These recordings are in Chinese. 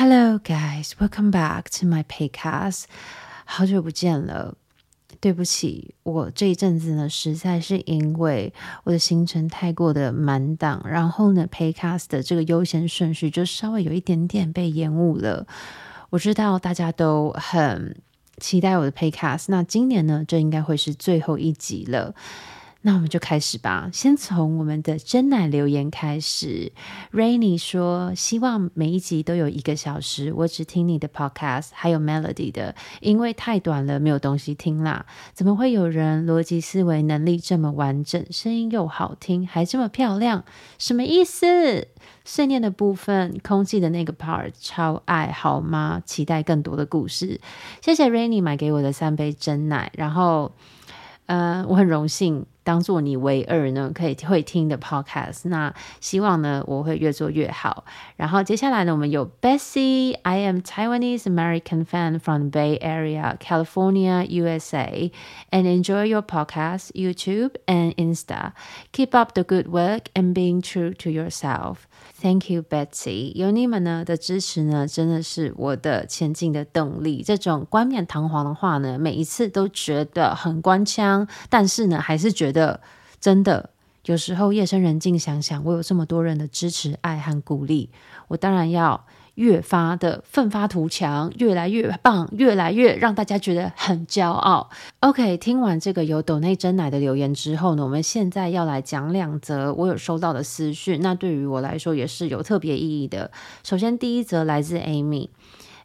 Hello, guys. Welcome back to my podcast. 好久不见了，对不起，我这一阵子呢，实在是因为我的行程太过的满档，然后呢，podcast 的这个优先顺序就稍微有一点点被延误了。我知道大家都很期待我的 podcast，那今年呢，这应该会是最后一集了。那我们就开始吧，先从我们的真奶留言开始。Rainy 说：“希望每一集都有一个小时，我只听你的 podcast，还有 Melody 的，因为太短了，没有东西听啦。怎么会有人逻辑思维能力这么完整，声音又好听，还这么漂亮？什么意思？碎念的部分，空气的那个 part 超爱，好吗？期待更多的故事。谢谢 Rainy 买给我的三杯真奶，然后，呃，我很荣幸。”当做你唯二呢，可以会听的 podcast，那希望呢，我会越做越好。然后接下来呢，我们有 Bessie，I am Taiwanese American fan from the Bay Area, California, USA, and enjoy your podcast, YouTube and Insta. Keep up the good work and being true to yourself. Thank you, Betsy。有你们呢的支持呢，真的是我的前进的动力。这种冠冕堂皇的话呢，每一次都觉得很官腔，但是呢，还是觉得真的。有时候夜深人静想想，我有这么多人的支持、爱和鼓励，我当然要。越发的奋发图强，越来越棒，越来越让大家觉得很骄傲。OK，听完这个有斗内珍奶的留言之后呢，我们现在要来讲两则我有收到的私讯，那对于我来说也是有特别意义的。首先，第一则来自 Amy。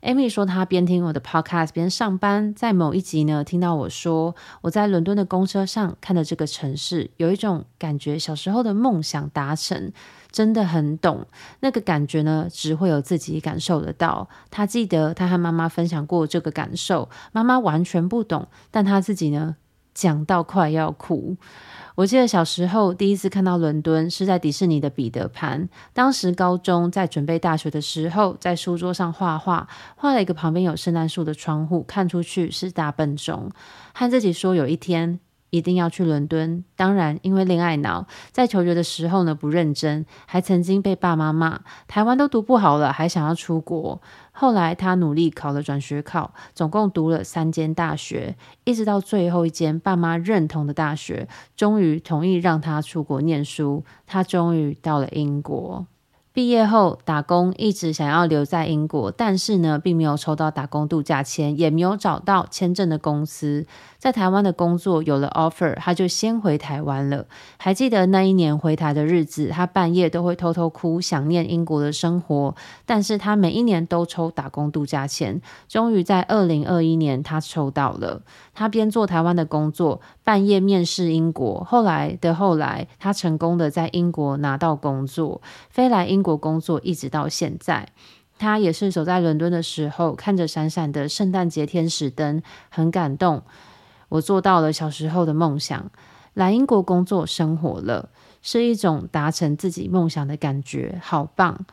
Amy 说，她边听我的 podcast 边上班，在某一集呢，听到我说我在伦敦的公车上看着这个城市，有一种感觉，小时候的梦想达成，真的很懂那个感觉呢，只会有自己感受得到。她记得她和妈妈分享过这个感受，妈妈完全不懂，但她自己呢，讲到快要哭。我记得小时候第一次看到伦敦是在迪士尼的彼得潘。当时高中在准备大学的时候，在书桌上画画，画了一个旁边有圣诞树的窗户，看出去是大笨钟，和自己说有一天一定要去伦敦。当然，因为恋爱脑，在求学的时候呢，不认真，还曾经被爸妈骂，台湾都读不好了，还想要出国。后来他努力考了转学考，总共读了三间大学，一直到最后一间爸妈认同的大学，终于同意让他出国念书。他终于到了英国。毕业后打工，一直想要留在英国，但是呢，并没有抽到打工度假签，也没有找到签证的公司。在台湾的工作有了 offer，他就先回台湾了。还记得那一年回台的日子，他半夜都会偷偷哭，想念英国的生活。但是他每一年都抽打工度假签，终于在二零二一年他抽到了。他边做台湾的工作，半夜面试英国。后来的后来，他成功的在英国拿到工作，飞来英国工作，一直到现在。他也是走在伦敦的时候，看着闪闪的圣诞节天使灯，很感动。我做到了小时候的梦想，来英国工作生活了，是一种达成自己梦想的感觉，好棒。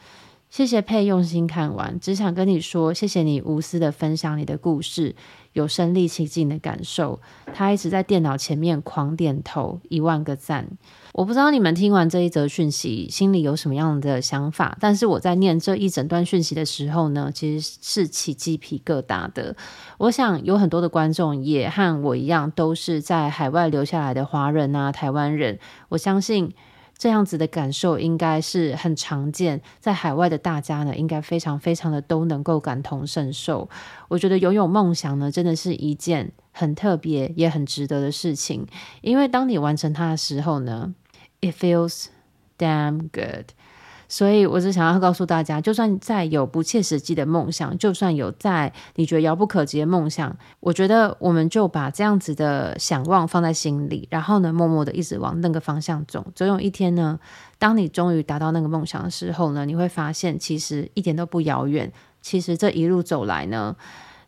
谢谢佩用心看完，只想跟你说，谢谢你无私的分享你的故事，有身历其境的感受。他一直在电脑前面狂点头，一万个赞。我不知道你们听完这一则讯息，心里有什么样的想法，但是我在念这一整段讯息的时候呢，其实是起鸡皮疙瘩的。我想有很多的观众也和我一样，都是在海外留下来的华人啊，台湾人。我相信。这样子的感受应该是很常见，在海外的大家呢，应该非常非常的都能够感同身受。我觉得拥有梦想呢，真的是一件很特别也很值得的事情，因为当你完成它的时候呢，it feels damn good。所以，我只想要告诉大家，就算再有不切实际的梦想，就算有在你觉得遥不可及的梦想，我觉得我们就把这样子的想望放在心里，然后呢，默默的一直往那个方向走。总有一天呢，当你终于达到那个梦想的时候呢，你会发现其实一点都不遥远。其实这一路走来呢，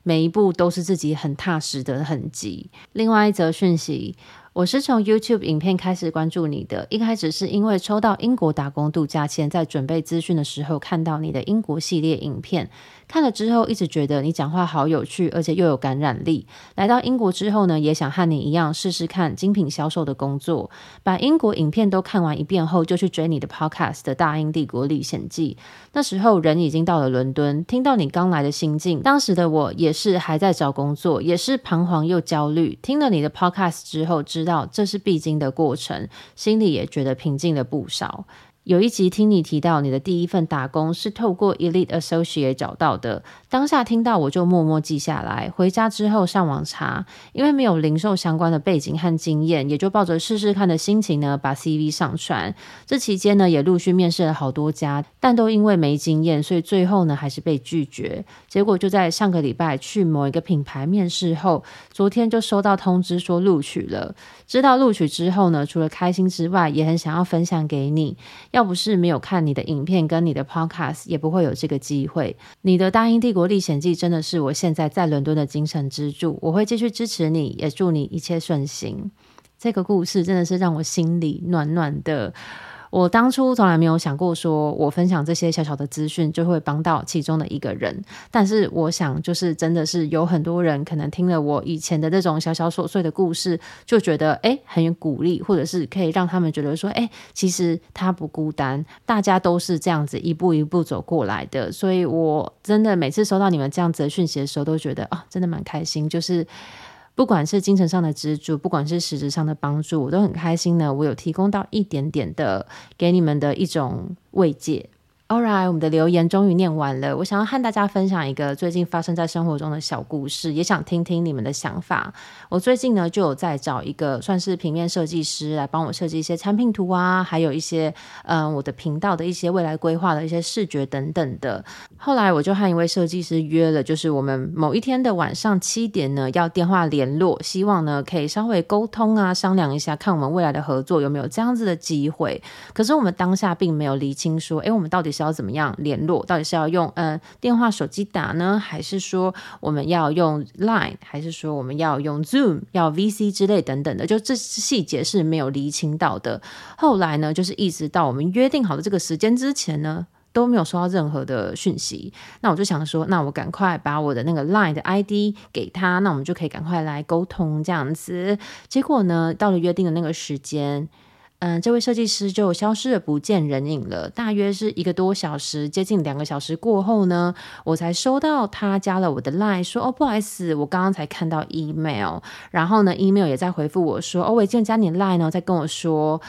每一步都是自己很踏实的痕迹。另外一则讯息。我是从 YouTube 影片开始关注你的，一开始是因为抽到英国打工度假签，在准备资讯的时候看到你的英国系列影片。看了之后，一直觉得你讲话好有趣，而且又有感染力。来到英国之后呢，也想和你一样试试看精品销售的工作。把英国影片都看完一遍后，就去追你的 Podcast 的《大英帝国历险记》。那时候人已经到了伦敦，听到你刚来的心境，当时的我也是还在找工作，也是彷徨又焦虑。听了你的 Podcast 之后，知道这是必经的过程，心里也觉得平静了不少。有一集听你提到你的第一份打工是透过 Elite Associate 找到的，当下听到我就默默记下来。回家之后上网查，因为没有零售相关的背景和经验，也就抱着试试看的心情呢，把 CV 上传。这期间呢，也陆续面试了好多家，但都因为没经验，所以最后呢还是被拒绝。结果就在上个礼拜去某一个品牌面试后，昨天就收到通知说录取了。知道录取之后呢，除了开心之外，也很想要分享给你。要不是没有看你的影片跟你的 podcast，也不会有这个机会。你的《大英帝国历险记》真的是我现在在伦敦的精神支柱，我会继续支持你，也祝你一切顺心。这个故事真的是让我心里暖暖的。我当初从来没有想过，说我分享这些小小的资讯就会帮到其中的一个人。但是我想，就是真的是有很多人可能听了我以前的这种小小琐碎的故事，就觉得诶很有鼓励，或者是可以让他们觉得说，诶其实他不孤单，大家都是这样子一步一步走过来的。所以我真的每次收到你们这样子的讯息的时候，都觉得啊，真的蛮开心，就是。不管是精神上的支柱，不管是实质上的帮助，我都很开心呢。我有提供到一点点的给你们的一种慰藉。Alright，我们的留言终于念完了。我想要和大家分享一个最近发生在生活中的小故事，也想听听你们的想法。我最近呢就有在找一个算是平面设计师来帮我设计一些产品图啊，还有一些嗯、我的频道的一些未来规划的一些视觉等等的。后来我就和一位设计师约了，就是我们某一天的晚上七点呢要电话联络，希望呢可以稍微沟通啊，商量一下，看我们未来的合作有没有这样子的机会。可是我们当下并没有厘清说，诶，我们到底要怎么样联络？到底是要用嗯、呃、电话、手机打呢，还是说我们要用 Line，还是说我们要用 Zoom，要 VC 之类等等的？就这细节是没有厘清到的。后来呢，就是一直到我们约定好的这个时间之前呢，都没有收到任何的讯息。那我就想说，那我赶快把我的那个 Line 的 ID 给他，那我们就可以赶快来沟通这样子。结果呢，到了约定的那个时间。嗯，这位设计师就消失了，不见人影了。大约是一个多小时，接近两个小时过后呢，我才收到他加了我的 line，说：“哦，不好意思，我刚刚才看到 email。”然后呢，email 也在回复我说：“哦，我已经加你 line 呢，在跟我说。”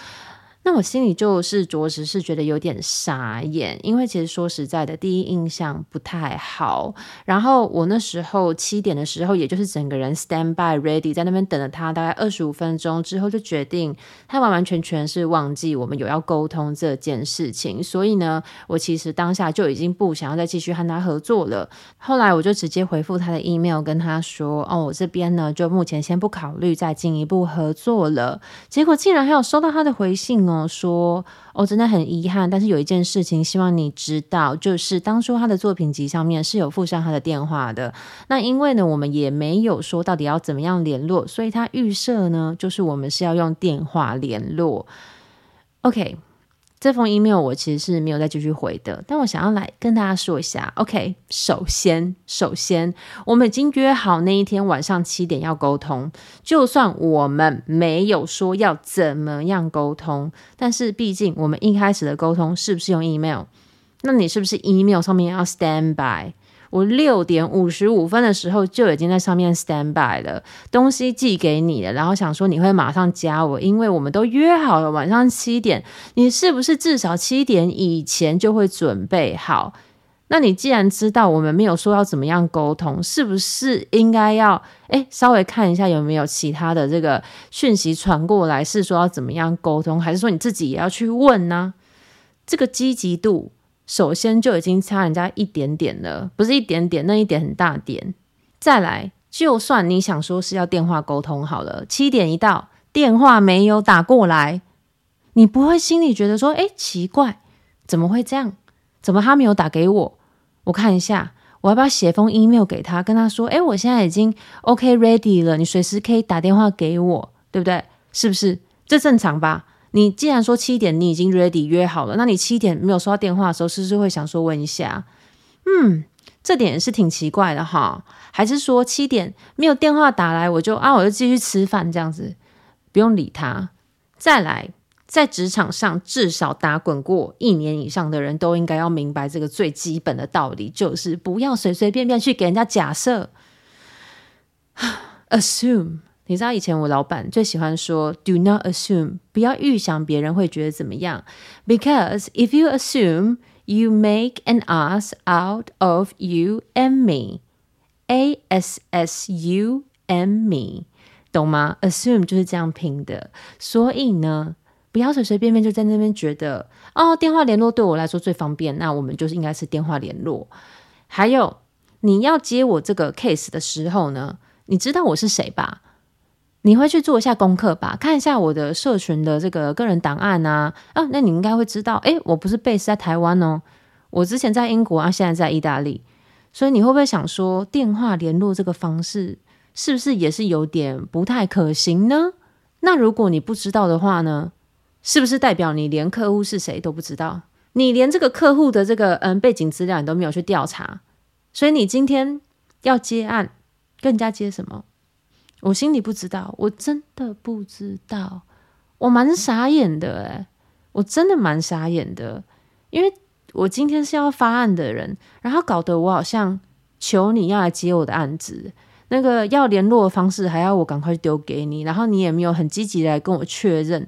那我心里就是着实是觉得有点傻眼，因为其实说实在的，第一印象不太好。然后我那时候七点的时候，也就是整个人 stand by ready 在那边等了他大概二十五分钟之后，就决定他完完全全是忘记我们有要沟通这件事情。所以呢，我其实当下就已经不想要再继续和他合作了。后来我就直接回复他的 email，跟他说：“哦，我这边呢就目前先不考虑再进一步合作了。”结果竟然还有收到他的回信哦。说哦，真的很遗憾，但是有一件事情希望你知道，就是当初他的作品集上面是有附上他的电话的。那因为呢，我们也没有说到底要怎么样联络，所以他预设呢，就是我们是要用电话联络。OK。这封 email 我其实是没有再继续回的，但我想要来跟大家说一下。OK，首先，首先，我们已经约好那一天晚上七点要沟通，就算我们没有说要怎么样沟通，但是毕竟我们一开始的沟通是不是用 email？那你是不是 email 上面要 stand by？我六点五十五分的时候就已经在上面 stand by 了，东西寄给你了，然后想说你会马上加我，因为我们都约好了晚上七点，你是不是至少七点以前就会准备好？那你既然知道我们没有说要怎么样沟通，是不是应该要诶稍微看一下有没有其他的这个讯息传过来，是说要怎么样沟通，还是说你自己也要去问呢？这个积极度。首先就已经差人家一点点了，不是一点点，那一点很大点。再来，就算你想说是要电话沟通好了，七点一到，电话没有打过来，你不会心里觉得说，诶，奇怪，怎么会这样？怎么他没有打给我？我看一下，我要不要写封 email 给他，跟他说，诶，我现在已经 OK ready 了，你随时可以打电话给我，对不对？是不是？这正常吧？你既然说七点你已经 ready 约好了，那你七点没有收到电话的时候，是不是会想说问一下？嗯，这点是挺奇怪的哈。还是说七点没有电话打来，我就啊，我就继续吃饭这样子，不用理他。再来，在职场上至少打滚过一年以上的人都应该要明白这个最基本的道理，就是不要随随便便去给人家假设，assume。你知道以前我老板最喜欢说 “Do not assume”，不要预想别人会觉得怎么样，because if you assume, you make an ass out of you and me. A S S U M me，懂吗？Assume 就是这样拼的，所以呢，不要随随便便就在那边觉得哦，电话联络对我来说最方便，那我们就是应该是电话联络。还有你要接我这个 case 的时候呢，你知道我是谁吧？你会去做一下功课吧，看一下我的社群的这个个人档案啊，啊，那你应该会知道，诶，我不是 base 在台湾哦，我之前在英国啊，现在在意大利，所以你会不会想说，电话联络这个方式是不是也是有点不太可行呢？那如果你不知道的话呢，是不是代表你连客户是谁都不知道？你连这个客户的这个嗯背景资料你都没有去调查，所以你今天要接案，跟人家接什么？我心里不知道，我真的不知道，我蛮傻眼的诶，我真的蛮傻眼的，因为我今天是要发案的人，然后搞得我好像求你要来接我的案子，那个要联络的方式还要我赶快丢给你，然后你也没有很积极的来跟我确认。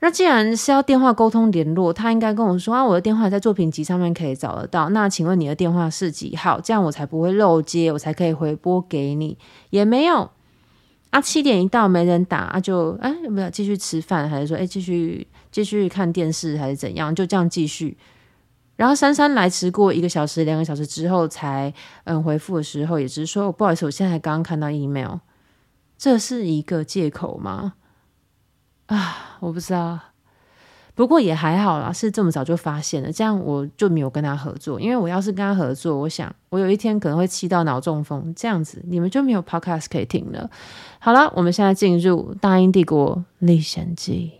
那既然是要电话沟通联络，他应该跟我说啊，我的电话在作品集上面可以找得到，那请问你的电话是几号？这样我才不会漏接，我才可以回拨给你，也没有。啊，七点一到没人打，啊就哎有没有继续吃饭，还是说哎继续继续看电视，还是怎样？就这样继续。然后姗姗来迟过一个小时、两个小时之后才嗯回复的时候，也只是说不好意思，我现在刚刚看到 email，这是一个借口吗？啊，我不知道。不过也还好啦，是这么早就发现了，这样我就没有跟他合作。因为我要是跟他合作，我想我有一天可能会气到脑中风，这样子你们就没有 podcast 可以听了。好了，我们现在进入《大英帝国历险记》。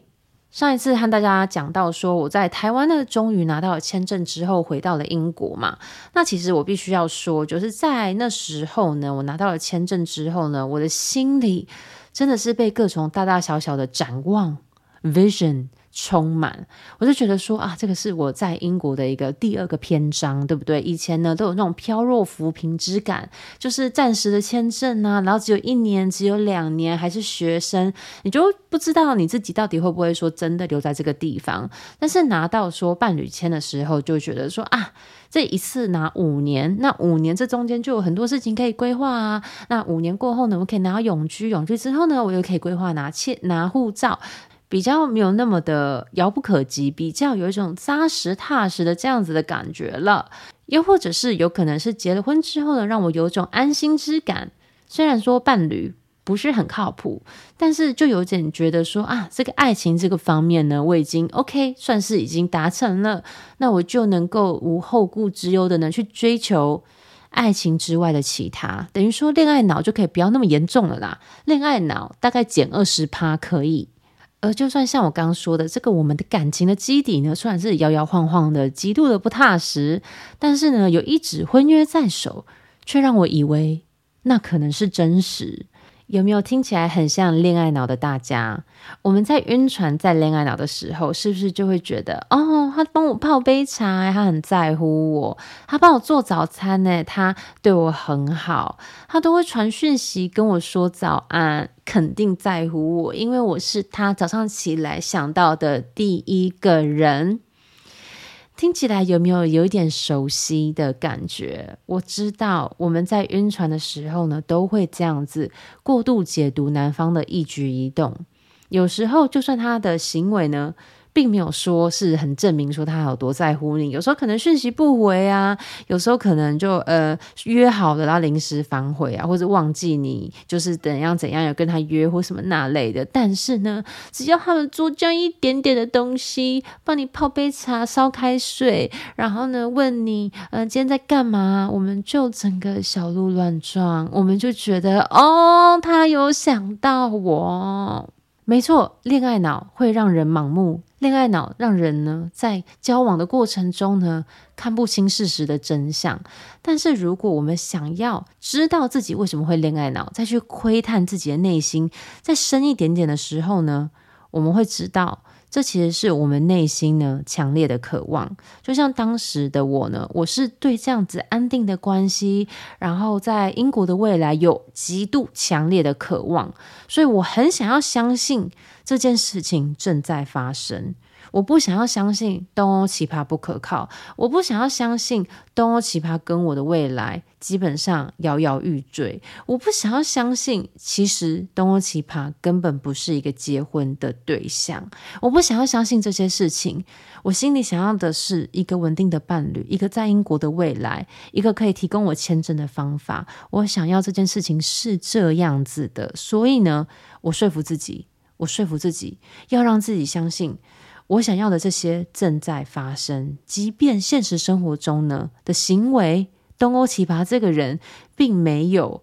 上一次和大家讲到说，我在台湾呢，终于拿到了签证之后，回到了英国嘛。那其实我必须要说，就是在那时候呢，我拿到了签证之后呢，我的心里真的是被各种大大小小的展望 vision。充满，我就觉得说啊，这个是我在英国的一个第二个篇章，对不对？以前呢都有那种飘若浮萍之感，就是暂时的签证啊，然后只有一年，只有两年，还是学生，你就不知道你自己到底会不会说真的留在这个地方。但是拿到说伴侣签的时候，就觉得说啊，这一次拿五年，那五年这中间就有很多事情可以规划啊。那五年过后呢，我可以拿到永居，永居之后呢，我又可以规划拿签拿护照。比较没有那么的遥不可及，比较有一种扎实踏实的这样子的感觉了。又或者是有可能是结了婚之后呢，让我有一种安心之感。虽然说伴侣不是很靠谱，但是就有点觉得说啊，这个爱情这个方面呢，我已经 OK，算是已经达成了。那我就能够无后顾之忧的呢去追求爱情之外的其他，等于说恋爱脑就可以不要那么严重了啦。恋爱脑大概减二十趴可以。而就算像我刚刚说的，这个我们的感情的基底呢，虽然是摇摇晃晃的，极度的不踏实，但是呢，有一纸婚约在手，却让我以为那可能是真实。有没有听起来很像恋爱脑的大家？我们在晕船、在恋爱脑的时候，是不是就会觉得哦，他帮我泡杯茶，他很在乎我；他帮我做早餐，呢，他对我很好；他都会传讯息跟我说早安，肯定在乎我，因为我是他早上起来想到的第一个人。听起来有没有有一点熟悉的感觉？我知道我们在晕船的时候呢，都会这样子过度解读男方的一举一动。有时候，就算他的行为呢，并没有说是很证明说他有多在乎你，有时候可能讯息不回啊，有时候可能就呃约好了，然后临时反悔啊，或者忘记你就是怎样怎样有跟他约或什么那类的。但是呢，只要他们做这样一点点的东西，帮你泡杯茶、烧开水，然后呢问你呃今天在干嘛，我们就整个小鹿乱撞，我们就觉得哦，他有想到我。没错，恋爱脑会让人盲目，恋爱脑让人呢在交往的过程中呢看不清事实的真相。但是如果我们想要知道自己为什么会恋爱脑，再去窥探自己的内心，再深一点点的时候呢，我们会知道。这其实是我们内心呢强烈的渴望，就像当时的我呢，我是对这样子安定的关系，然后在英国的未来有极度强烈的渴望，所以我很想要相信这件事情正在发生。我不想要相信东欧奇葩不可靠，我不想要相信东欧奇葩跟我的未来基本上摇摇欲坠，我不想要相信其实东欧奇葩根本不是一个结婚的对象，我不想要相信这些事情。我心里想要的是一个稳定的伴侣，一个在英国的未来，一个可以提供我签证的方法。我想要这件事情是这样子的，所以呢，我说服自己，我说服自己要让自己相信。我想要的这些正在发生，即便现实生活中呢的行为，东欧奇葩这个人并没有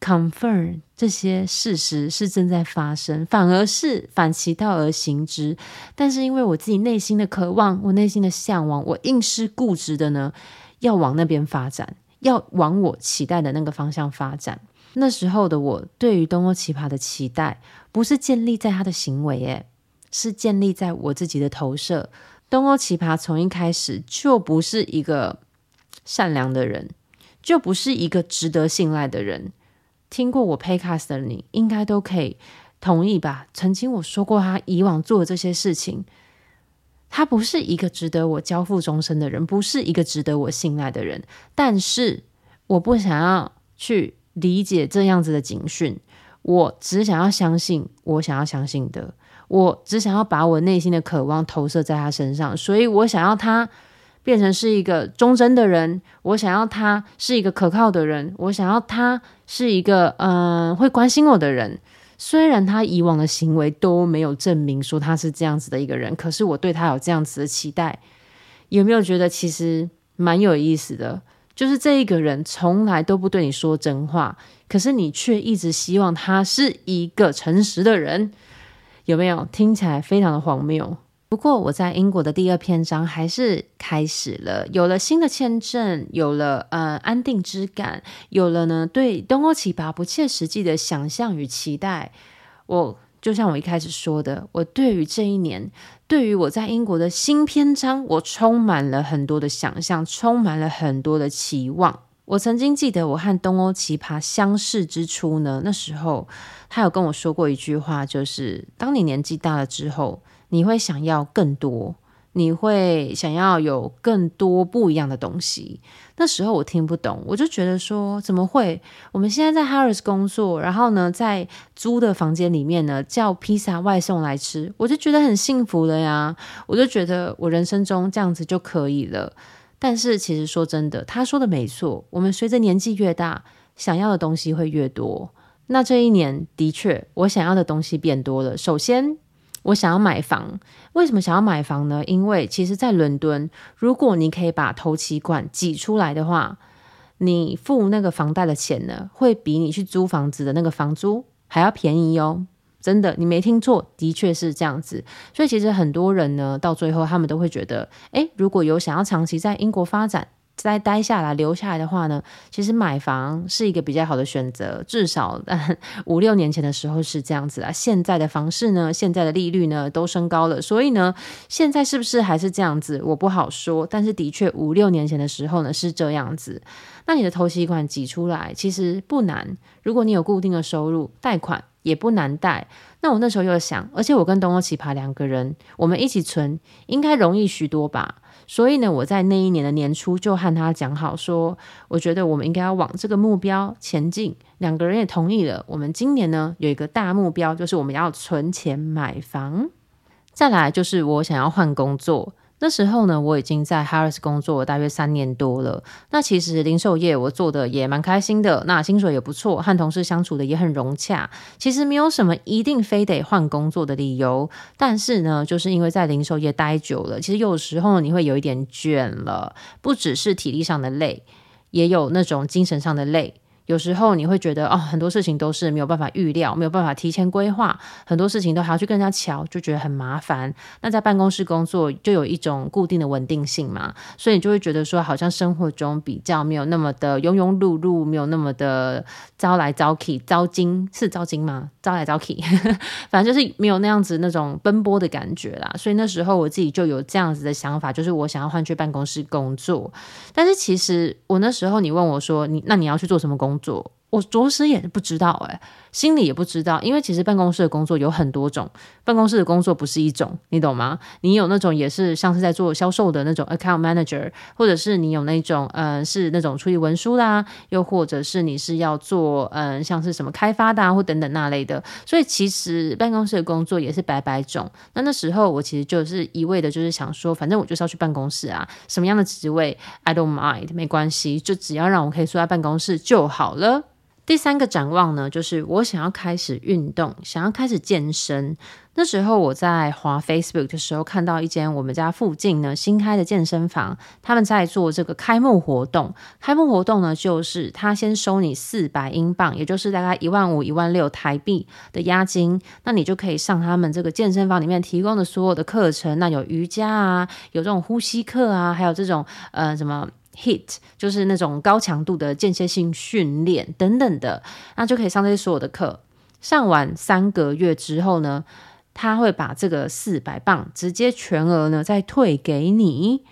confirm 这些事实是正在发生，反而是反其道而行之。但是因为我自己内心的渴望，我内心的向往，我硬是固执的呢要往那边发展，要往我期待的那个方向发展。那时候的我对于东欧奇葩的期待，不是建立在他的行为，诶。是建立在我自己的投射。东欧奇葩从一开始就不是一个善良的人，就不是一个值得信赖的人。听过我 Podcast 的你，应该都可以同意吧？曾经我说过，他以往做的这些事情，他不是一个值得我交付终身的人，不是一个值得我信赖的人。但是我不想要去理解这样子的警讯，我只想要相信我想要相信的。我只想要把我内心的渴望投射在他身上，所以我想要他变成是一个忠贞的人，我想要他是一个可靠的人，我想要他是一个嗯、会关心我的人。虽然他以往的行为都没有证明说他是这样子的一个人，可是我对他有这样子的期待。有没有觉得其实蛮有意思的？就是这一个人从来都不对你说真话，可是你却一直希望他是一个诚实的人。有没有听起来非常的荒谬？不过我在英国的第二篇章还是开始了，有了新的签证，有了呃安定之感，有了呢对东欧奇葩不切实际的想象与期待。我就像我一开始说的，我对于这一年，对于我在英国的新篇章，我充满了很多的想象，充满了很多的期望。我曾经记得我和东欧奇葩相识之初呢，那时候他有跟我说过一句话，就是当你年纪大了之后，你会想要更多，你会想要有更多不一样的东西。那时候我听不懂，我就觉得说怎么会？我们现在在 Harris 工作，然后呢，在租的房间里面呢，叫披萨外送来吃，我就觉得很幸福了呀，我就觉得我人生中这样子就可以了。但是，其实说真的，他说的没错。我们随着年纪越大，想要的东西会越多。那这一年的确，我想要的东西变多了。首先，我想要买房。为什么想要买房呢？因为其实，在伦敦，如果你可以把头期款挤出来的话，你付那个房贷的钱呢，会比你去租房子的那个房租还要便宜哦。真的，你没听错，的确是这样子。所以其实很多人呢，到最后他们都会觉得，诶，如果有想要长期在英国发展、再待下来、留下来的话呢，其实买房是一个比较好的选择。至少 五六年前的时候是这样子啊。现在的房市呢，现在的利率呢都升高了，所以呢，现在是不是还是这样子？我不好说。但是的确，五六年前的时候呢是这样子。那你的头期款挤出来其实不难，如果你有固定的收入，贷款。也不难带。那我那时候又想，而且我跟东欧奇葩两个人，我们一起存，应该容易许多吧。所以呢，我在那一年的年初就和他讲好说，我觉得我们应该要往这个目标前进。两个人也同意了。我们今年呢有一个大目标，就是我们要存钱买房。再来就是我想要换工作。那时候呢，我已经在 Harrods 工作了大约三年多了。那其实零售业我做的也蛮开心的，那薪水也不错，和同事相处的也很融洽。其实没有什么一定非得换工作的理由。但是呢，就是因为在零售业待久了，其实有时候你会有一点倦了，不只是体力上的累，也有那种精神上的累。有时候你会觉得哦，很多事情都是没有办法预料，没有办法提前规划，很多事情都还要去跟人家瞧，就觉得很麻烦。那在办公室工作就有一种固定的稳定性嘛，所以你就会觉得说，好像生活中比较没有那么的庸庸碌碌，没有那么的招来招去，招金是招金吗？招来招去，反正就是没有那样子那种奔波的感觉啦。所以那时候我自己就有这样子的想法，就是我想要换去办公室工作。但是其实我那时候你问我说，你那你要去做什么工作？我着实也是不知道哎、心里也不知道，因为其实办公室的工作有很多种，办公室的工作不是一种，你懂吗？你有那种也是像是在做销售的那种 account manager，或者是你有那种嗯、是那种处理文书啦，又或者是你是要做嗯、像是什么开发的啊，或等等那类的，所以其实办公室的工作也是百百种。那那时候我其实就是一味的就是想说，反正我就是要去办公室啊，什么样的职位 I don't mind，没关系，就只要让我可以坐在办公室就好了。第三个展望呢，就是我想要开始运动，想要开始健身。那时候我在滑 Facebook 的时候，看到一间我们家附近呢新开的健身房，他们在做这个开幕活动。开幕活动呢，就是他先收你四百英镑，也就是大概一万五、一万六台币的押金，那你就可以上他们这个健身房里面提供的所有的课程。那有瑜伽啊，有这种呼吸课啊，还有这种呃什么。Hit 就是那种高强度的间歇性训练等等的，那就可以上这些所有的课。上完三个月之后呢，他会把这个四百磅直接全额呢再退给你。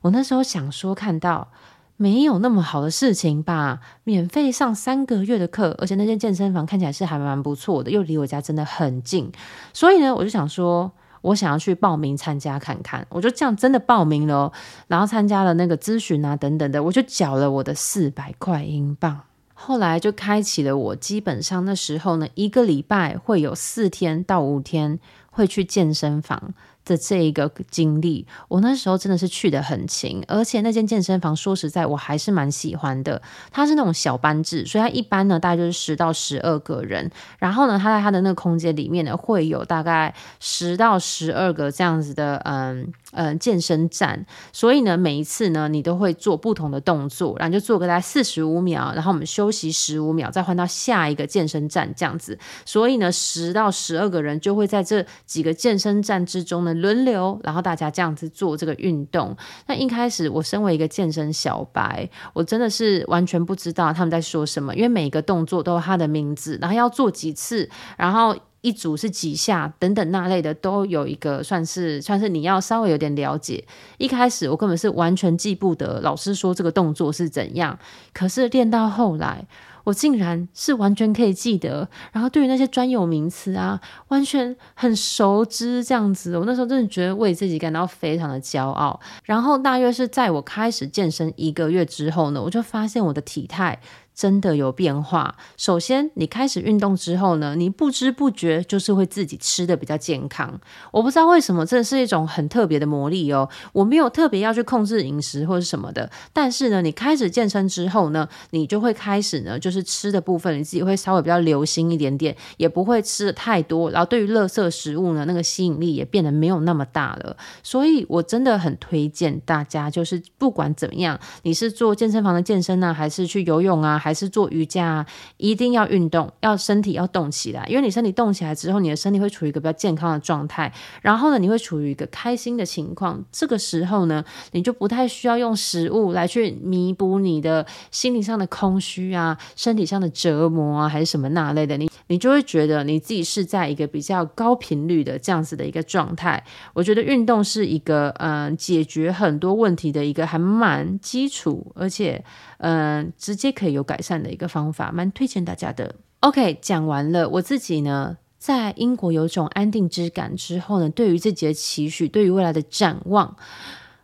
我那时候想说，看到没有那么好的事情吧？免费上三个月的课，而且那间健身房看起来是还蛮不错的，又离我家真的很近，所以呢，我就想说。我想要去报名参加看看，我就这样真的报名了，然后参加了那个咨询啊等等的，我就缴了我的四百块英镑，后来就开启了我基本上那时候呢，一个礼拜会有四天到五天会去健身房。的这一个经历，我那时候真的是去得很勤，而且那间健身房说实在我还是蛮喜欢的。它是那种小班制，所以它一般呢大概就是十到十二个人，然后呢，它在它的那个空间里面呢会有大概十到十二个这样子的嗯嗯健身站，所以呢每一次呢你都会做不同的动作，然后就做个大概四十五秒，然后我们休息十五秒，再换到下一个健身站这样子，所以呢十到十二个人就会在这几个健身站之中呢。轮流，然后大家这样子做这个运动。那一开始，我身为一个健身小白，我真的是完全不知道他们在说什么，因为每一个动作都有他的名字，然后要做几次，然后一组是几下等等那类的，都有一个算是算是你要稍微有点了解。一开始我根本是完全记不得老师说这个动作是怎样，可是练到后来。我竟然是完全可以记得，然后对于那些专有名词啊，完全很熟知这样子。我那时候真的觉得为自己感到非常的骄傲。然后大约是在我开始健身一个月之后呢，我就发现我的体态。真的有变化。首先，你开始运动之后呢，你不知不觉就是会自己吃的比较健康。我不知道为什么，这是一种很特别的魔力哦。我没有特别要去控制饮食或者什么的，但是呢，你开始健身之后呢，你就会开始呢，就是吃的部分你自己会稍微比较留心一点点，也不会吃的太多。然后对于垃圾食物呢，那个吸引力也变得没有那么大了。所以我真的很推荐大家，就是不管怎么样，你是做健身房的健身呢，还是去游泳啊。还是做瑜伽，一定要运动，要身体要动起来，因为你身体动起来之后，你的身体会处于一个比较健康的状态，然后呢，你会处于一个开心的情况。这个时候呢，你就不太需要用食物来去弥补你的心理上的空虚啊，身体上的折磨啊，还是什么那类的，你你就会觉得你自己是在一个比较高频率的这样子的一个状态。我觉得运动是一个嗯、解决很多问题的一个还蛮基础，而且嗯、直接可以有。改善的一个方法，蛮推荐大家的。OK，讲完了，我自己呢，在英国有种安定之感之后呢，对于自己的期许，对于未来的展望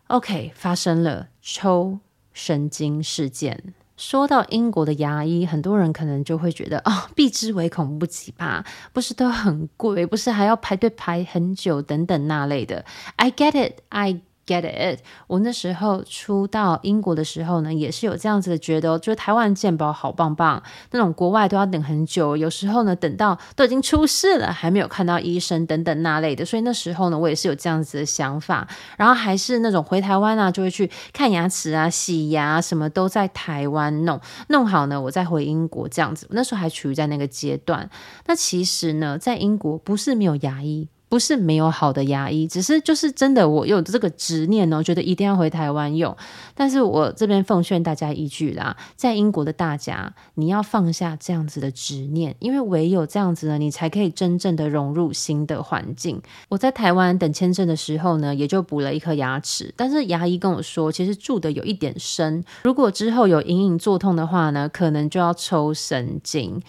，OK，发生了抽神经事件。说到英国的牙医，很多人可能就会觉得，哦，避之唯恐不及吧？不是都很贵，不是还要排队排很久等等那类的。I get it, I Get it？我那时候初到英国的时候呢，也是有这样子的觉得，就是台湾健保好棒棒，那种国外都要等很久，有时候呢等到都已经出事了，还没有看到医生等等那类的，所以那时候呢，我也是有这样子的想法，然后还是那种回台湾啊，就会去看牙齿啊、洗牙，什么都在台湾弄，弄好呢，我再回英国这样子。那时候还处于在那个阶段。那其实呢，在英国不是没有牙医。不是没有好的牙医，只是就是真的，我有这个执念哦，觉得一定要回台湾用。但是我这边奉劝大家一句啦，在英国的大家，你要放下这样子的执念，因为唯有这样子呢，你才可以真正的融入新的环境。我在台湾等签证的时候呢，也就补了一颗牙齿，但是牙医跟我说，其实蛀的有一点深，如果之后有隐隐作痛的话呢，可能就要抽神经。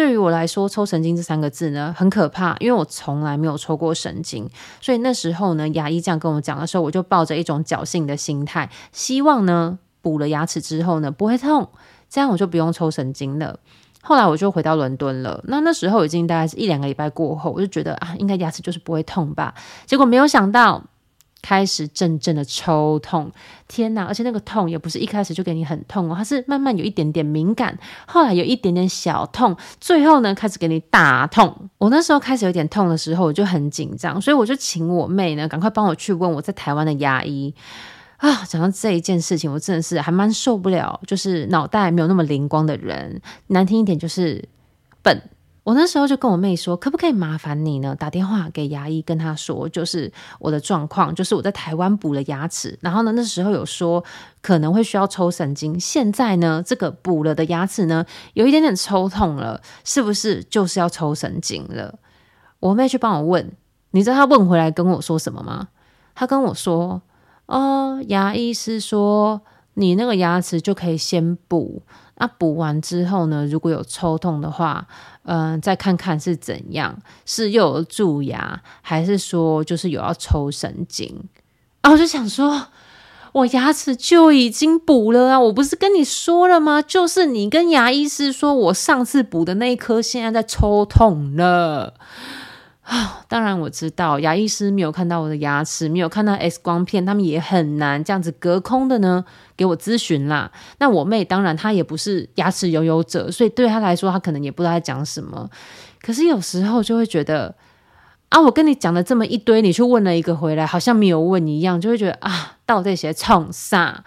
对于我来说，抽神经这三个字呢，很可怕，因为我从来没有抽过神经，所以那时候呢，牙医这样跟我讲的时候，我就抱着一种侥幸的心态，希望呢补了牙齿之后呢不会痛，这样我就不用抽神经了。后来我就回到伦敦了，那那时候已经大概是一两个礼拜过后，我就觉得啊，应该牙齿就是不会痛吧，结果没有想到。开始阵阵的抽痛，天哪！而且那个痛也不是一开始就给你很痛哦，它是慢慢有一点点敏感，后来有一点点小痛，最后呢开始给你大痛。我那时候开始有点痛的时候，我就很紧张，所以我就请我妹呢赶快帮我去问我在台湾的牙医啊。讲到这一件事情，我真的是还蛮受不了，就是脑袋没有那么灵光的人，难听一点就是笨。我那时候就跟我妹说，可不可以麻烦你呢？打电话给牙医，跟他说，就是我的状况，就是我在台湾补了牙齿，然后呢，那时候有说可能会需要抽神经，现在呢，这个补了的牙齿呢，有一点点抽痛了，是不是就是要抽神经了？我妹去帮我问，你知道她问回来跟我说什么吗？她跟我说，哦，牙医是说你那个牙齿就可以先补。那补完之后呢，如果有抽痛的话，嗯、再看看是怎样，是又有蛀牙，还是说就是有要抽神经？啊，我就想说，我牙齿就已经补了啊，我不是跟你说了吗？就是你跟牙医师说我上次补的那一颗现在在抽痛了。啊，当然我知道，牙医师没有看到我的牙齿，没有看到 X 光片，他们也很难这样子隔空的呢给我咨询啦。那我妹当然她也不是牙齿拥有者，所以对她来说，她可能也不知道在讲什么。可是有时候就会觉得，啊，我跟你讲了这么一堆，你去问了一个回来，好像没有问一样，就会觉得啊，到底谁冲啥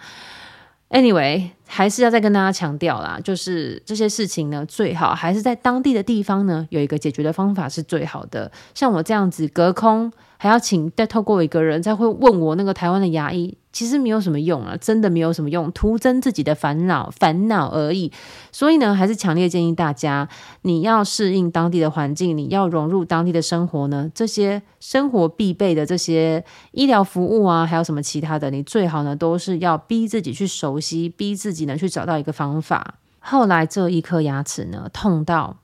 ？Anyway，还是要再跟大家强调啦，就是这些事情呢，最好还是在当地的地方呢，有一个解决的方法是最好的。像我这样子隔空。还要请再透过一个人，再会问我那个台湾的牙医，其实没有什么用啊，真的没有什么用，徒增自己的烦恼烦恼而已。所以呢，还是强烈建议大家，你要适应当地的环境，你要融入当地的生活呢，这些生活必备的这些医疗服务啊，还有什么其他的，你最好呢都是要逼自己去熟悉，逼自己呢去找到一个方法。后来这一颗牙齿呢，痛到。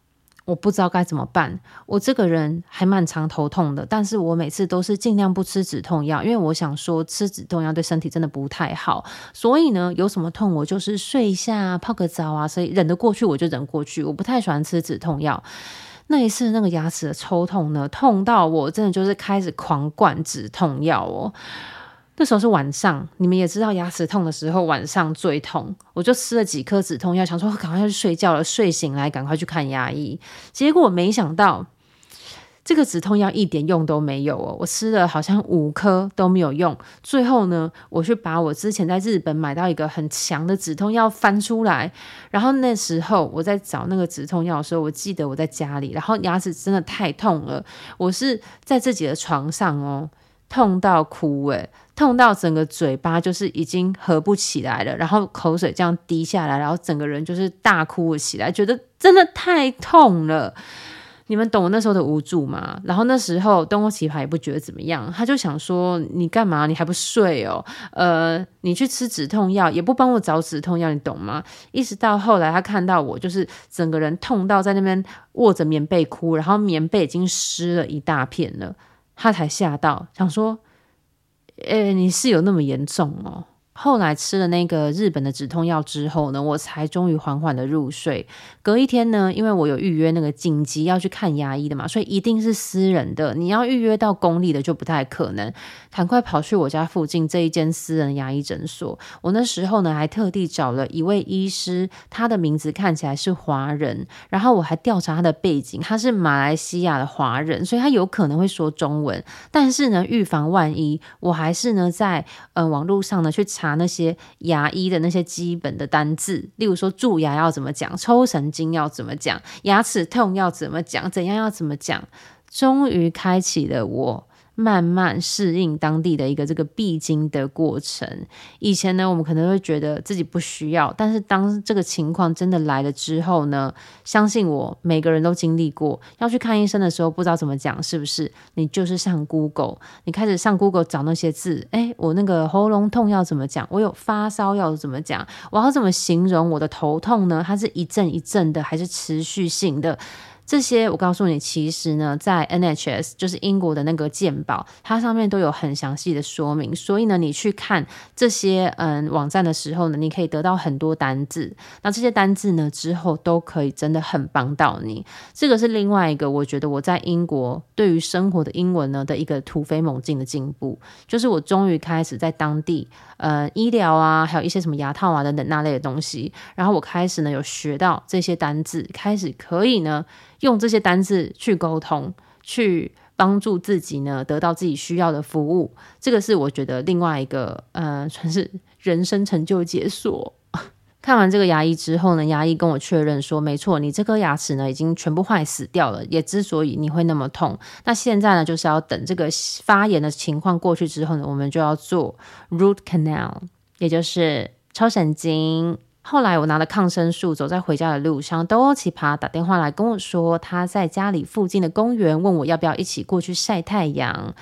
我不知道该怎么办。我这个人还蛮常头痛的，但是我每次都是尽量不吃止痛药，因为我想说吃止痛药对身体真的不太好。所以呢，有什么痛我就是睡一下，泡个澡啊，所以忍得过去我就忍过去。我不太喜欢吃止痛药。那一次那个牙齿的抽痛呢，痛到我真的就是开始狂灌止痛药哦。那时候是晚上，你们也知道牙齿痛的时候晚上最痛，我就吃了几颗止痛药，想说赶快去睡觉了，睡醒来赶快去看牙医。结果没想到这个止痛药一点用都没有哦，我吃了好像五颗都没有用。最后呢，我去把我之前在日本买到一个很强的止痛药翻出来，然后那时候我在找那个止痛药的时候，我记得我在家里，然后牙齿真的太痛了，我是在自己的床上哦。痛到哭诶，痛到整个嘴巴就是已经合不起来了，然后口水这样滴下来，然后整个人就是大哭了起来，觉得真的太痛了。你们懂我那时候的无助吗？然后那时候东欧奇葩也不觉得怎么样，他就想说你干嘛？你还不睡哦？呃，你去吃止痛药，也不帮我找止痛药，你懂吗？一直到后来他看到我就是整个人痛到在那边握着棉被哭，然后棉被已经湿了一大片了。他才吓到，想说：“诶、你是有那么严重哦？”后来吃了那个日本的止痛药之后呢，我才终于缓缓的入睡。隔一天呢，因为我有预约那个紧急要去看牙医的嘛，所以一定是私人的。你要预约到公立的就不太可能。赶快跑去我家附近这一间私人牙医诊所。我那时候呢，还特地找了一位医师，他的名字看起来是华人，然后我还调查他的背景，他是马来西亚的华人，所以他有可能会说中文。但是呢，预防万一，我还是呢在呃网络上呢去查那些牙医的那些基本的单字，例如说蛀牙要怎么讲，抽神经要怎么讲，牙齿痛要怎么讲，怎样要怎么讲，终于开启了我。慢慢适应当地的一个这个必经的过程。以前呢，我们可能会觉得自己不需要，但是当这个情况真的来了之后呢，相信我，每个人都经历过。要去看医生的时候，不知道怎么讲，是不是？你就是上 Google，你开始上 Google 找那些字。诶，我那个喉咙痛要怎么讲？我有发烧要怎么讲？我要怎么形容我的头痛呢？它是一阵一阵的，还是持续性的？这些我告诉你，其实呢，在 NHS 就是英国的那个健保，它上面都有很详细的说明。所以呢，你去看这些嗯网站的时候呢，你可以得到很多单字。那这些单字呢，之后都可以真的很帮到你。这个是另外一个，我觉得我在英国对于生活的英文呢的一个突飞猛进的进步，就是我终于开始在当地呃医疗啊，还有一些什么牙套啊等等那类的东西，然后我开始呢有学到这些单字，开始可以呢。用这些单字去沟通，去帮助自己呢，得到自己需要的服务。这个是我觉得另外一个，呃，算是人生成就解锁。看完这个牙医之后呢，牙医跟我确认说，没错，你这颗牙齿呢已经全部坏死掉了。也之所以你会那么痛，那现在呢就是要等这个发炎的情况过去之后呢，我们就要做 root canal，也就是抽神经。后来我拿了抗生素，走在回家的路上，都奇葩打电话来跟我说，他在家里附近的公园，问我要不要一起过去晒太阳。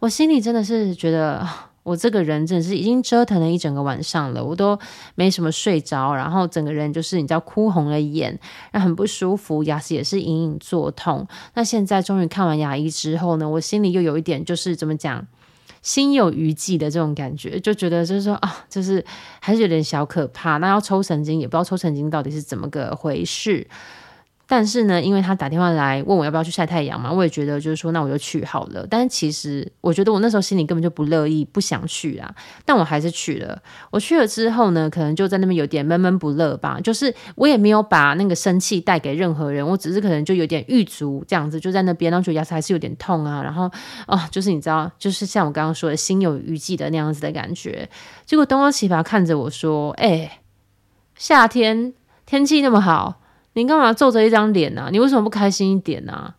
我心里真的是觉得，我这个人真的是已经折腾了一整个晚上了，我都没什么睡着，然后整个人就是你知道哭红了眼，然后很不舒服，牙齿也是隐隐作痛。那现在终于看完牙医之后呢，我心里又有一点就是怎么讲？心有余悸的这种感觉，就觉得就是说啊，就是还是有点小可怕。那要抽神经，也不知道抽神经到底是怎么个回事。但是呢，因为他打电话来问我要不要去晒太阳嘛，我也觉得就是说，那我就去好了。但是其实我觉得我那时候心里根本就不乐意，不想去啊。但我还是去了。我去了之后呢，可能就在那边有点闷闷不乐吧。就是我也没有把那个生气带给任何人，我只是可能就有点郁卒这样子，就在那边，然后觉得牙齿还是有点痛啊。然后哦，就是你知道，就是像我刚刚说的心有余悸的那样子的感觉。结果东方奇葩看着我说：“哎、夏天天气那么好。”你干嘛皱着一张脸啊？你为什么不开心一点啊？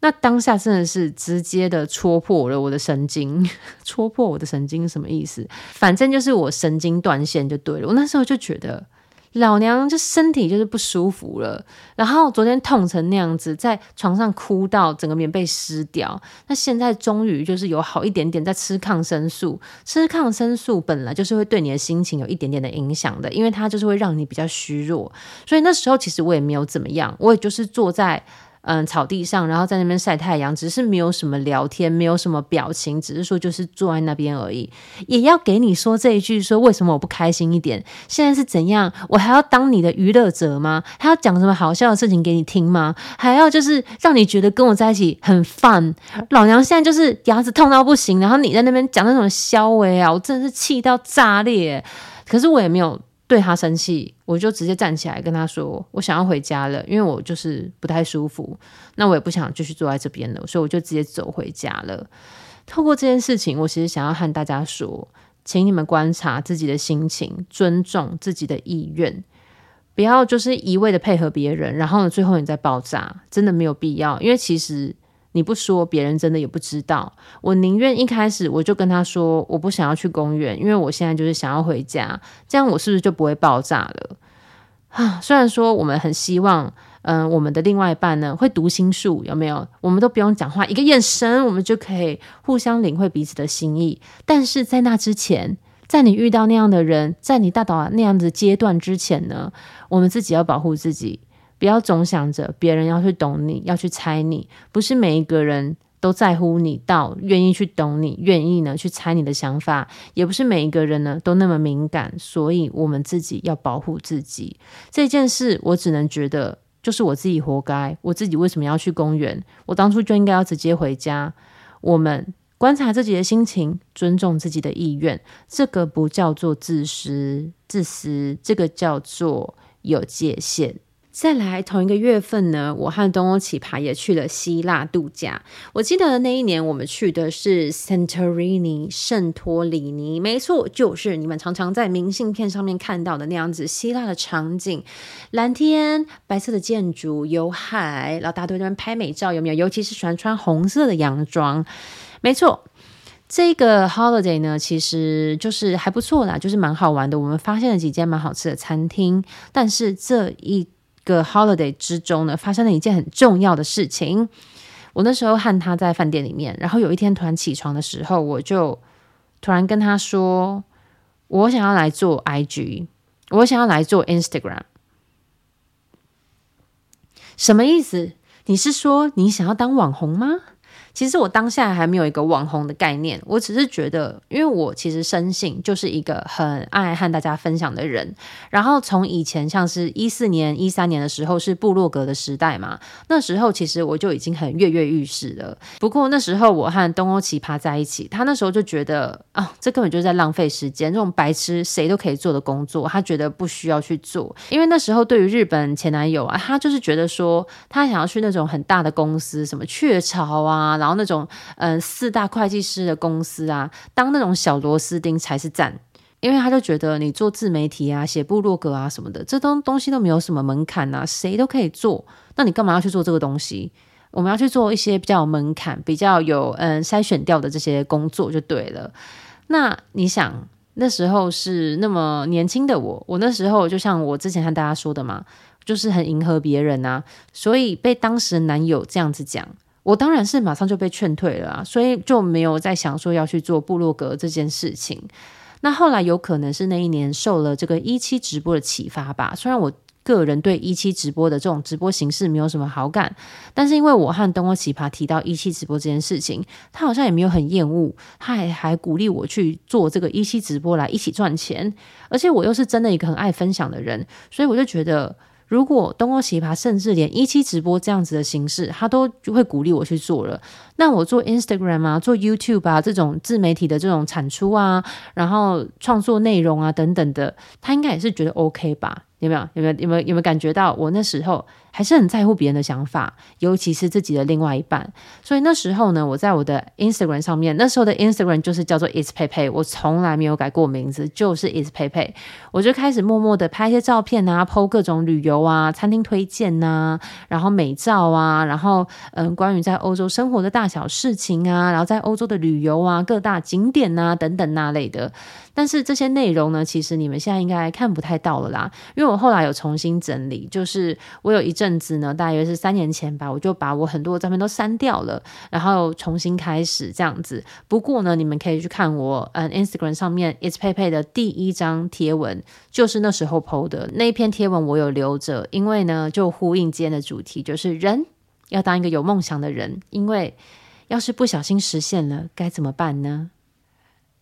那当下真的是直接的戳破了我的神经，戳破我的神经什么意思？反正就是我神经断线就对了。我那时候就觉得。老娘就身体就是不舒服了，然后昨天痛成那样子，在床上哭到整个棉被湿掉。那现在终于就是有好一点点，在吃抗生素。吃抗生素本来就是会对你的心情有一点点的影响的，因为它就是会让你比较虚弱。所以那时候其实我也没有怎么样，我也就是坐在。嗯，草地上，然后在那边晒太阳，只是没有什么聊天，没有什么表情，只是说就是坐在那边而已。也要给你说这一句，说为什么我不开心一点？现在是怎样？我还要当你的娱乐者吗？还要讲什么好笑的事情给你听吗？还要就是让你觉得跟我在一起很 fun？老娘现在就是牙齿痛到不行，然后你在那边讲那种消委啊，我真的是气到炸裂。可是我也没有。对他生气，我就直接站起来跟他说：“我想要回家了，因为我就是不太舒服。那我也不想继续坐在这边了，所以我就直接走回家了。”透过这件事情，我其实想要和大家说，请你们观察自己的心情，尊重自己的意愿，不要就是一味的配合别人，然后呢，最后你再爆炸，真的没有必要，因为其实。你不说，别人真的也不知道。我宁愿一开始我就跟他说，我不想要去公园，因为我现在就是想要回家。这样我是不是就不会爆炸了？啊，虽然说我们很希望，嗯、我们的另外一半呢会读心术，有没有？我们都不用讲话，一个眼神，我们就可以互相领会彼此的心意。但是在那之前，在你遇到那样的人，在你大到那样的阶段之前呢，我们自己要保护自己。不要总想着别人要去懂你，要去猜你，不是每一个人都在乎你到愿意去懂你，愿意呢去猜你的想法，也不是每一个人呢都那么敏感，所以我们自己要保护自己。这件事我只能觉得就是我自己活该，我自己为什么要去公园？我当初就应该要直接回家。我们观察自己的心情，尊重自己的意愿，这个不叫做自私，自私，这个叫做有界限。再来同一个月份呢，我和东欧奇葩也去了希腊度假。我记得那一年我们去的是 Santorini 圣托里尼，没错，就是你们常常在明信片上面看到的那样子希腊的场景，蓝天、白色的建筑、有海，然后大家都在那边拍美照，有没有？尤其是喜欢穿红色的洋装，没错，这个 holiday 呢，其实就是还不错啦，就是蛮好玩的。我们发现了几间蛮好吃的餐厅，但是这一个 holiday 之中呢，发生了一件很重要的事情。我那时候和他在饭店里面，然后有一天突然起床的时候，我就突然跟他说：“我想要来做 IG，我想要来做 Instagram。”什么意思？你是说你想要当网红吗？其实我当下还没有一个网红的概念，我只是觉得，因为我其实生性就是一个很爱和大家分享的人。然后从以前像是一四年、一三年的时候是部落格的时代嘛，那时候其实我就已经很跃跃欲试了。不过那时候我和东欧奇葩在一起，他那时候就觉得啊，这根本就是在浪费时间，这种白痴谁都可以做的工作，他觉得不需要去做。因为那时候对于日本前男友啊，他就是觉得说他想要去那种很大的公司，什么雀巢啊。然后那种嗯，四大会计师的公司啊，当那种小螺丝钉才是赞，因为他就觉得你做自媒体啊、写部落格啊什么的，这东东西都没有什么门槛啊，谁都可以做。那你干嘛要去做这个东西？我们要去做一些比较有门槛、比较有嗯筛选掉的这些工作就对了。那你想那时候是那么年轻的我，我那时候就像我之前和大家说的嘛，就是很迎合别人啊，所以被当时男友这样子讲。我当然是马上就被劝退了啊，所以就没有再想说要去做部落格这件事情。那后来有可能是那一年受了这个一期直播的启发吧。虽然我个人对一期直播的这种直播形式没有什么好感，但是因为我和东欧奇葩提到一期直播这件事情，他好像也没有很厌恶，他还还鼓励我去做这个一期直播来一起赚钱。而且我又是真的一个很爱分享的人，所以我就觉得。如果东欧奇葩甚至连一期直播这样子的形式，他都会鼓励我去做了，那我做 Instagram 啊，做 YouTube 啊，这种自媒体的这种产出啊，然后创作内容啊等等的，他应该也是觉得 OK 吧？有没有？有没有？有没有？有没有感觉到我那时候？还是很在乎别人的想法，尤其是自己的另外一半。所以那时候呢，我在我的 Instagram 上面，那时候的 Instagram 就是叫做 It's Pei，我从来没有改过名字，就是 It's Pei。我就开始默默的拍一些照片啊，po 各种旅游啊、餐厅推荐呐、然后美照啊，然后嗯，关于在欧洲生活的大小事情啊，然后在欧洲的旅游啊、各大景点啊等等那类的。但是这些内容呢，其实你们现在应该看不太到了啦，因为我后来有重新整理，就是我有一阵子呢，大约是三年前吧，我就把我很多的照片都删掉了，然后重新开始这样子。不过呢，你们可以去看我嗯 Instagram 上面 It's Pei 的第一张贴文，就是那时候 PO 的那一篇贴文，我有留着，因为呢就呼应今天的主题，就是人要当一个有梦想的人，因为要是不小心实现了，该怎么办呢？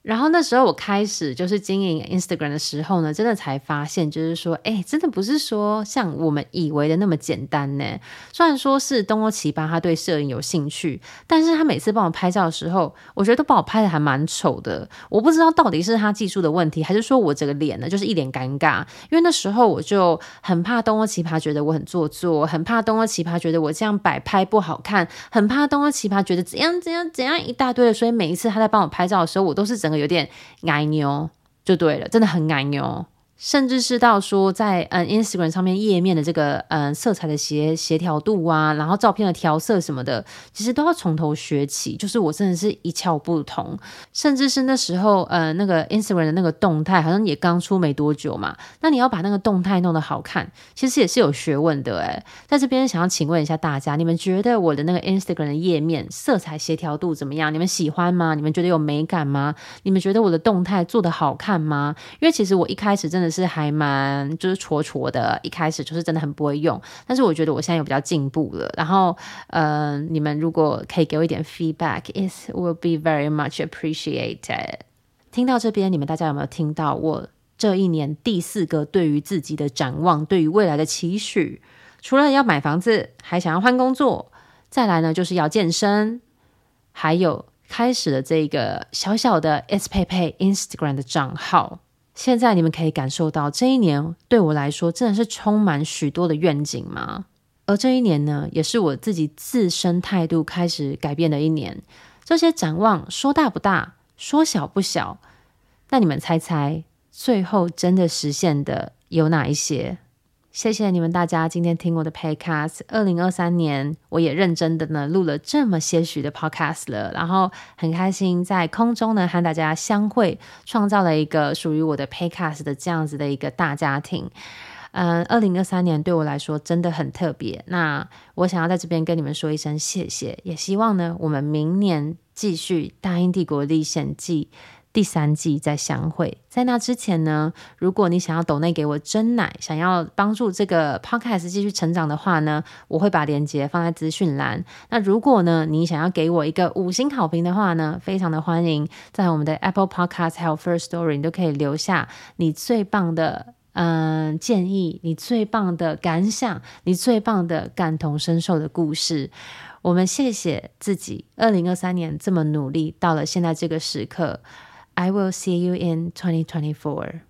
然后那时候我开始就是经营 Instagram 的时候呢，真的才发现，就是说，哎，真的不是说像我们以为的那么简单呢。虽然说是东欧奇葩他对摄影有兴趣，但是他每次帮我拍照的时候，我觉得都把我拍的还蛮丑的。我不知道到底是他技术的问题，还是说我这个脸呢就是一脸尴尬。因为那时候我就很怕东欧奇葩觉得我很做作，很怕东欧奇葩觉得我这样摆拍不好看，很怕东欧奇葩觉得怎样怎样怎样一大堆的。所以每一次他在帮我拍照的时候，我都是整。有点矮牛就对了，真的很矮牛。甚至是到说在嗯 Instagram 上面页面的这个嗯色彩的协协调度啊，然后照片的调色什么的，其实都要从头学起。就是我真的是一窍不通，甚至是那时候呃那个 Instagram 的那个动态好像也刚出没多久嘛，那你要把那个动态弄得好看，其实也是有学问的诶。在这边想要请问一下大家，你们觉得我的那个 Instagram 的页面色彩协调度怎么样？你们喜欢吗？你们觉得有美感吗？你们觉得我的动态做得好看吗？因为其实我一开始真的。是还蛮就是戳戳的，一开始就是真的很不会用。但是我觉得我现在有比较进步了。然后，嗯、呃，你们如果可以给我一点 feedback，it will be very much appreciated。听到这边，你们大家有没有听到我这一年第四个对于自己的展望，对于未来的期许？除了要买房子，还想要换工作，再来呢就是要健身，还有。开始了这个小小的 S Pepe Instagram 的账号，现在你们可以感受到这一年对我来说真的是充满许多的愿景吗？而这一年呢，也是我自己自身态度开始改变的一年。这些展望说大不大，说小不小，那你们猜猜，最后真的实现的有哪一些？谢谢你们大家今天听我的 Podcast。二零二三年，我也认真的呢录了这么些许的 Podcast 了，然后很开心在空中呢和大家相会，创造了一个属于我的 Podcast 的这样子的一个大家庭。嗯，二零二三年对我来说真的很特别。那我想要在这边跟你们说一声谢谢，也希望呢我们明年继续《大英帝国历险记》第三季再相会，在那之前呢，如果你想要抖内给我真奶，想要帮助这个 podcast 继续成长的话呢，我会把链接放在资讯栏。那如果呢，你想要给我一个五星好评的话呢，非常的欢迎，在我们的 Apple Podcast 还有 First Story 你都可以留下你最棒的嗯建议，你最棒的感想，你最棒的感同身受的故事。我们谢谢自己，二零二三年这么努力，到了现在这个时刻。I will see you in 2024.